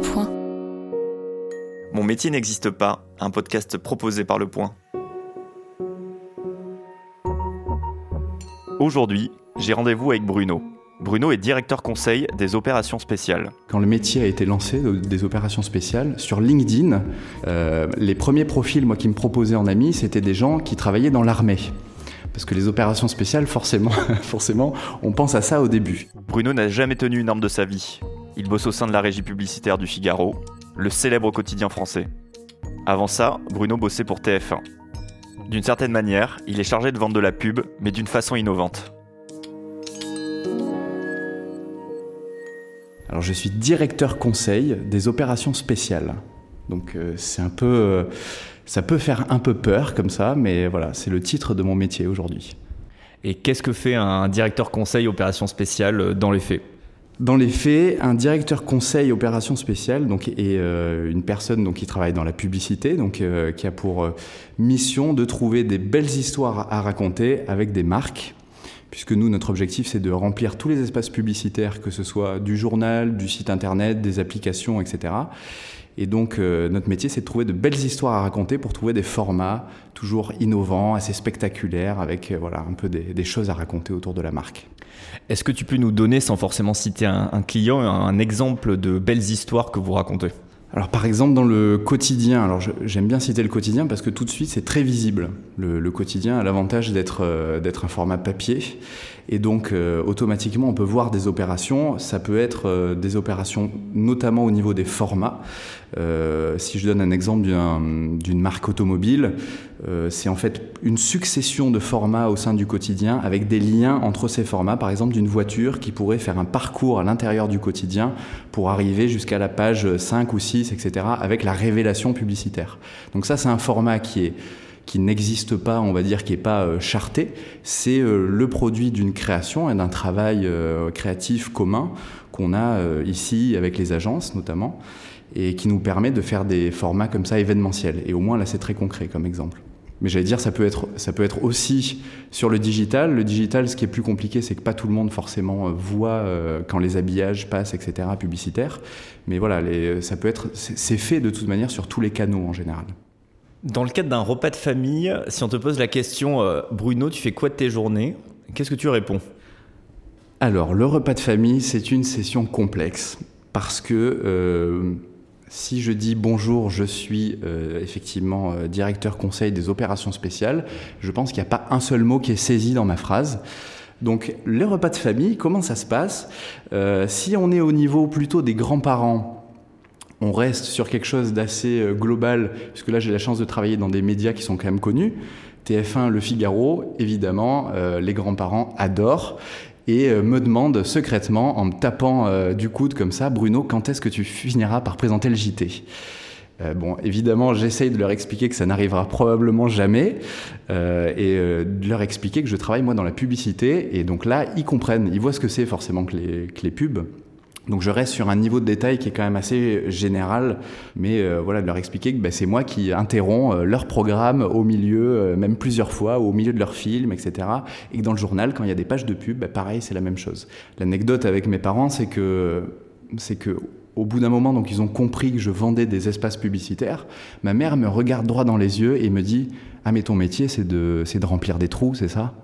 Point. Mon métier n'existe pas, un podcast proposé par Le Point. Aujourd'hui, j'ai rendez-vous avec Bruno. Bruno est directeur conseil des opérations spéciales. Quand le métier a été lancé des opérations spéciales, sur LinkedIn, euh, les premiers profils moi, qui me proposaient en ami, c'était des gens qui travaillaient dans l'armée. Parce que les opérations spéciales, forcément, forcément, on pense à ça au début. Bruno n'a jamais tenu une arme de sa vie. Il bosse au sein de la régie publicitaire du Figaro, le célèbre quotidien français. Avant ça, Bruno bossait pour TF1. D'une certaine manière, il est chargé de vendre de la pub, mais d'une façon innovante. Alors je suis directeur conseil des opérations spéciales. Donc euh, c'est un peu, euh, ça peut faire un peu peur comme ça, mais voilà, c'est le titre de mon métier aujourd'hui. Et qu'est-ce que fait un directeur conseil opérations spéciales euh, dans les faits? Dans les faits, un directeur conseil opérations spéciales donc, est une personne donc, qui travaille dans la publicité, donc, qui a pour mission de trouver des belles histoires à raconter avec des marques puisque nous, notre objectif, c'est de remplir tous les espaces publicitaires, que ce soit du journal, du site internet, des applications, etc. Et donc, euh, notre métier, c'est de trouver de belles histoires à raconter pour trouver des formats toujours innovants, assez spectaculaires, avec euh, voilà, un peu des, choses à raconter autour de la marque. Est-ce que tu peux nous donner, sans forcément citer un, un client, un exemple de belles histoires que vous racontez? Alors par exemple dans le quotidien, alors j'aime bien citer le quotidien parce que tout de suite c'est très visible. Le, quotidien a l'avantage d'être euh, d'être un format papier et donc euh, automatiquement on peut voir des opérations. Ça peut être euh, des opérations notamment au niveau des formats. si je donne un exemple d'une marque automobile, c'est en fait une succession de formats au sein du quotidien avec des liens entre ces formats. Par exemple d'une voiture qui pourrait faire un parcours à l'intérieur du quotidien pour arriver jusqu'à la page 5 ou 6 etc., avec la révélation publicitaire. Donc ça, c'est un format qui est qui n'existe pas, on va dire, qui n'est pas euh, charté, c'est euh, le produit d'une création et d'un travail euh, créatif commun qu'on a ici avec les agences notamment, et qui nous permet de faire des formats comme ça événementiels. Et au moins là, c'est très concret comme exemple. Mais j'allais dire, ça peut, être, ça peut être aussi sur le digital. Le digital, ce qui est plus compliqué, c'est que pas tout le monde forcément voit quand les habillages passent, etc., publicitaires. Mais voilà, ça peut être, c'est fait de toute manière sur tous les canaux en général. Dans le cadre d'un repas de famille, si on te pose la question, euh, Bruno, tu fais quoi de tes journées? Qu'est-ce que tu réponds? Alors, le repas de famille, c'est une session complexe parce que si je dis bonjour, je suis euh, effectivement euh, directeur conseil des opérations spéciales, je pense qu'il n'y a pas un seul mot qui est saisi dans ma phrase. Donc les repas de famille, comment ça se passe? Euh, Si on est au niveau plutôt des grands-parents, on reste sur quelque chose d'assez global, puisque là j'ai la chance de travailler dans des médias qui sont quand même connus. TF1, Le Figaro, évidemment, les grands-parents adorent et euh, me demande secrètement, en me tapant euh, du coude comme ça, Bruno, quand est-ce que tu finiras par présenter le JT euh, bon, évidemment, j'essaye de leur expliquer que ça n'arrivera probablement jamais et de leur expliquer que je travaille moi dans la publicité. Et donc là, ils comprennent, ils voient ce que c'est forcément que les pubs. Donc je reste sur un niveau de détail qui est quand même assez général, mais euh, voilà, de leur expliquer que bah, c'est moi qui interromps euh, leur programme au milieu, euh, même plusieurs fois, au milieu de leur film, etc. Et que dans le journal, quand il y a des pages de pub, bah, pareil, c'est la même chose. L'anecdote avec mes parents, c'est que, c'est que au bout d'un moment, donc ils ont compris que je vendais des espaces publicitaires. Ma mère me regarde droit dans les yeux et me dit Ah mais ton métier, c'est de, c'est de remplir des trous, c'est ça?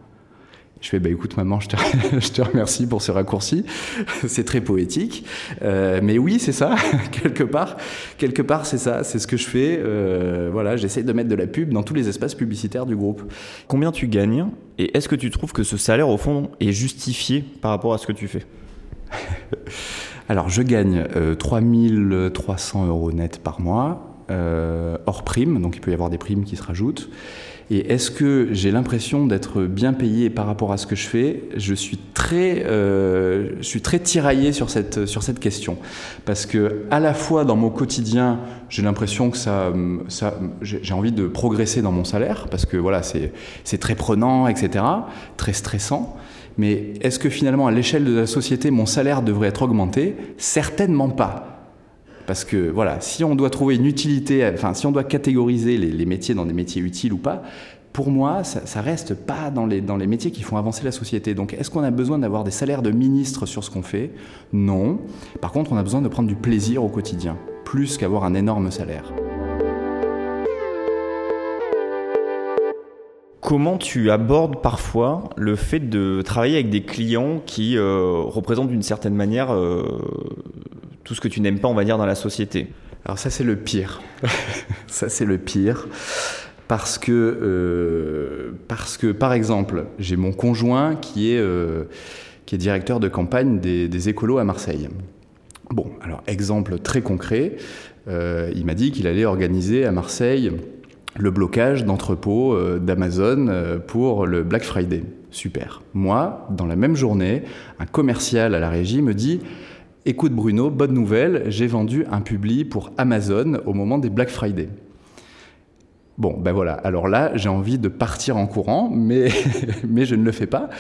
Je fais, bah écoute maman, je te, je te remercie pour ce raccourci, c'est très poétique. Euh, mais oui, c'est ça, quelque part, quelque part c'est ça, c'est ce que je fais. Euh, voilà, j'essaie de mettre de la pub dans tous les espaces publicitaires du groupe. Combien tu gagnes et est-ce que tu trouves que ce salaire au fond est justifié par rapport à ce que tu fais? Alors je gagne euh, 3300 euros net par mois, euh, hors prime, donc il peut y avoir des primes qui se rajoutent. Et est-ce que j'ai l'impression d'être bien payé par rapport à ce que je fais? Je suis très, euh, je suis très tiraillé sur cette, sur cette question. Parce que à la fois dans mon quotidien, j'ai l'impression que ça, ça j'ai envie de progresser dans mon salaire, parce que voilà, c'est très prenant, etc., très stressant. Mais est-ce que finalement, à l'échelle de la société, mon salaire devrait être augmenté? Certainement pas. Parce que voilà, si on doit trouver une utilité, enfin si on doit catégoriser les, métiers dans des métiers utiles ou pas, pour moi, ça, ça reste pas dans les, dans les métiers qui font avancer la société. Donc, est-ce qu'on a besoin d'avoir des salaires de ministre sur ce qu'on fait? Non. Par contre, on a besoin de prendre du plaisir au quotidien, plus qu'avoir un énorme salaire. Comment tu abordes parfois le fait de travailler avec des clients qui euh, représentent d'une certaine manière euh, tout ce que tu n'aimes pas, on va dire, dans la société Alors ça, c'est le pire. ça, c'est le pire. Parce que, euh, parce que, par exemple, j'ai mon conjoint qui est, qui est directeur de campagne des, des écolos à Marseille. Bon, alors exemple très concret, il m'a dit qu'il allait organiser à Marseille le blocage d'entrepôts euh, d'Amazon euh, pour le Black Friday. Super. Moi, dans la même journée, un commercial à la régie me dit Écoute Bruno, bonne nouvelle, j'ai vendu un publi pour Amazon au moment des Black Friday. Bon, ben voilà. Alors là, j'ai envie de partir en courant, mais, mais je ne le fais pas.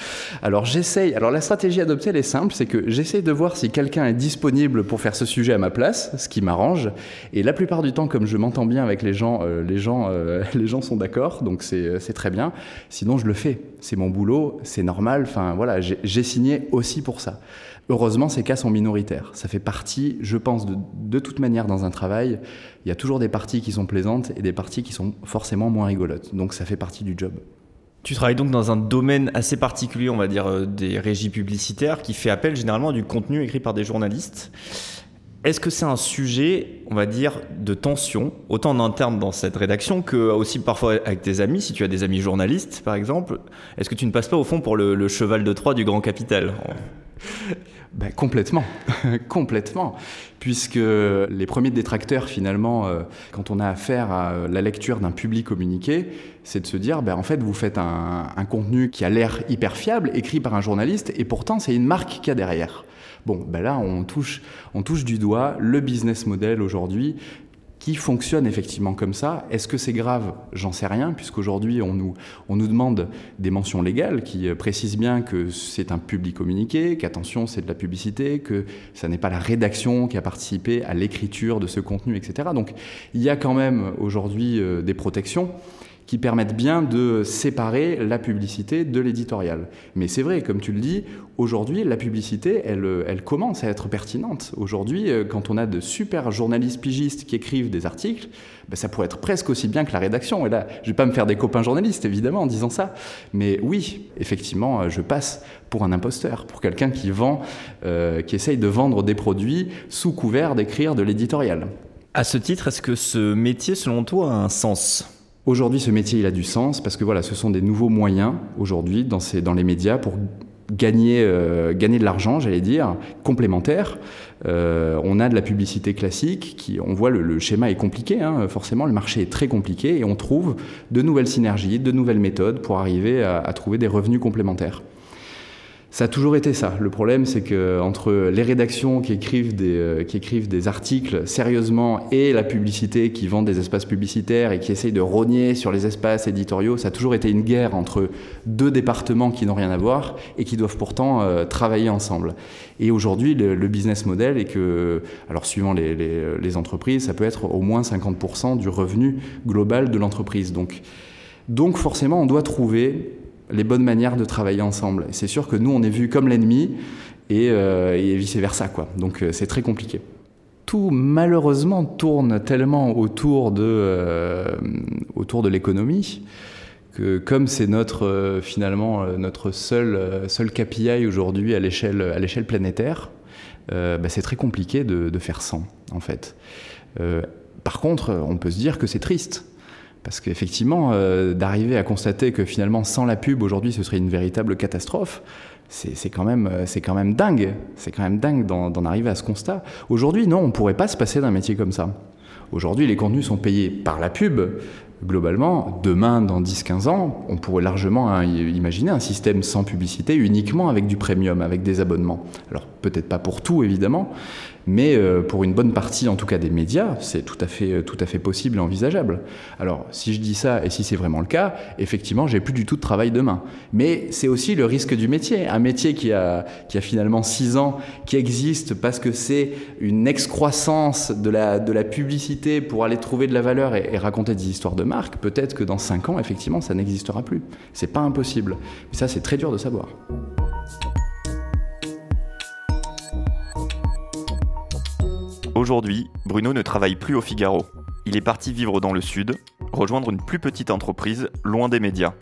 Alors j'essaye. Alors la stratégie adoptée, elle est simple, c'est que j'essaye de voir si quelqu'un est disponible pour faire ce sujet à ma place, ce qui m'arrange. Et la plupart du temps, comme je m'entends bien avec les gens, euh, les gens, euh, les gens sont d'accord, donc c'est très bien. Sinon, je le fais. C'est mon boulot, c'est normal. Enfin voilà, j'ai signé aussi pour ça. Heureusement, ces cas sont minoritaires. Ça fait partie, je pense, de, de, toute manière dans un travail, il y a toujours des parties qui sont plaisantes et des parties qui sont forcément moins rigolotes. Donc ça fait partie du job. Tu travailles donc dans un domaine assez particulier, on va dire, euh, des régies publicitaires, qui fait appel généralement à du contenu écrit par des journalistes. Est-ce que c'est un sujet, on va dire, de tension, autant en interne dans cette rédaction que aussi parfois avec tes amis, si tu as des amis journalistes par exemple Est-ce que tu ne passes pas au fond pour le cheval de Troie du grand capital? Ben, complètement, complètement, puisque les premiers détracteurs finalement, euh, quand on a affaire à euh, la lecture d'un public communiqué, c'est de se dire, ben, en fait, vous faites un, contenu qui a l'air hyper fiable, écrit par un journaliste, et pourtant c'est une marque qu'il y a derrière. Bon, ben là, on touche, on touche du doigt le business model aujourd'hui qui fonctionne effectivement comme ça. Est-ce que c'est grave? J'en sais rien, puisqu'aujourd'hui, on nous, on nous demande des mentions légales qui euh, précisent bien que c'est un public communiqué, qu'attention, c'est de la publicité, que ça n'est pas la rédaction qui a participé à l'écriture de ce contenu, etc. Donc, il y a quand même aujourd'hui euh, des protections qui permettent bien de séparer la publicité de l'éditorial. Mais c'est vrai, comme tu le dis, aujourd'hui, la publicité, elle, elle commence à être pertinente. Aujourd'hui, euh, quand on a de super journalistes pigistes qui écrivent des articles, ben, ça pourrait être presque aussi bien que la rédaction. Et là, je vais pas me faire des copains journalistes, évidemment, en disant ça. Mais oui, effectivement, euh, je passe pour un imposteur, pour quelqu'un qui vend, euh, qui essaye de vendre des produits sous couvert d'écrire de l'éditorial. À ce titre, est-ce que ce métier, selon toi, a un sens? Aujourd'hui, ce métier, il a du sens parce que voilà, ce sont des nouveaux moyens aujourd'hui dans, les médias pour gagner, euh, gagner de l'argent, j'allais dire, complémentaire. Euh, on a de la publicité classique, qui, on voit le, le schéma est compliqué, hein, forcément, le marché est très compliqué et on trouve de nouvelles synergies, de nouvelles méthodes pour arriver à trouver des revenus complémentaires. Ça a toujours été ça. Le problème, c'est que entre les rédactions qui écrivent des, euh, qui écrivent des articles sérieusement et la publicité qui vend des espaces publicitaires et qui essaye de rogner sur les espaces éditoriaux, ça a toujours été une guerre entre deux départements qui n'ont rien à voir et qui doivent pourtant euh, travailler ensemble. Et aujourd'hui, le, business model est que, alors suivant les, les, les entreprises, ça peut être au moins 50% du revenu global de l'entreprise. Donc, donc forcément, on doit trouver les bonnes manières de travailler ensemble. C'est sûr que nous, on est vu comme l'ennemi et, euh, et vice-versa. quoi. Donc euh, c'est très compliqué. Tout malheureusement tourne tellement autour de, euh, autour de l'économie que comme c'est notre, finalement notre seul, seul KPI aujourd'hui à l'échelle, à l'échelle planétaire, bah, c'est très compliqué de, de, faire sans en fait. par contre, on peut se dire que c'est triste parce qu'effectivement, euh, d'arriver à constater que finalement, sans la pub, aujourd'hui, ce serait une véritable catastrophe, c'est quand, euh, quand même dingue. C'est quand même dingue d'en arriver à ce constat. Aujourd'hui, non, on ne pourrait pas se passer d'un métier comme ça. Aujourd'hui, les contenus sont payés par la pub. Globalement, demain, dans 10-15 ans, on pourrait largement imaginer un système sans publicité, uniquement avec du premium, avec des abonnements. Alors, peut-être pas pour tout, évidemment, mais euh, pour une bonne partie, en tout cas des médias, c'est tout à fait, tout à fait possible et envisageable. Alors, si je dis ça et si c'est vraiment le cas, effectivement, j'ai plus du tout de travail demain. Mais c'est aussi le risque du métier. Un métier qui a, qui a finalement 6 ans, qui existe parce que c'est une excroissance de la, de la publicité pour aller trouver de la valeur et, raconter des histoires de marque. Peut-être que dans 5 ans, effectivement, ça n'existera plus. C'est pas impossible. Mais ça, c'est très dur de savoir. Aujourd'hui, Bruno ne travaille plus au Figaro. Il est parti vivre dans le sud, rejoindre une plus petite entreprise, loin des médias.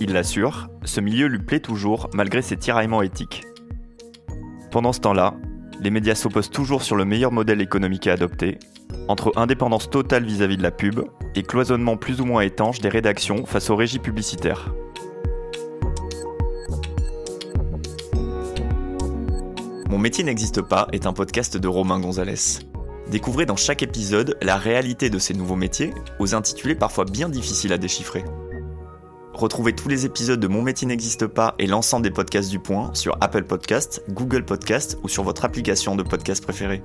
Il l'assure, ce milieu lui plaît toujours malgré ses tiraillements éthiques. Pendant ce temps-là, les médias s'opposent toujours sur le meilleur modèle économique à adopter, entre indépendance totale vis-à-vis de la pub et cloisonnement plus ou moins étanche des rédactions face aux régies publicitaires. Mon métier n'existe pas est un podcast de Romain Gonzalez. Découvrez dans chaque épisode la réalité de ces nouveaux métiers, aux intitulés parfois bien difficiles à déchiffrer. Retrouvez tous les épisodes de Mon métier n'existe pas et l'ensemble des podcasts du point sur Apple Podcasts, Google Podcasts ou sur votre application de podcast préférée.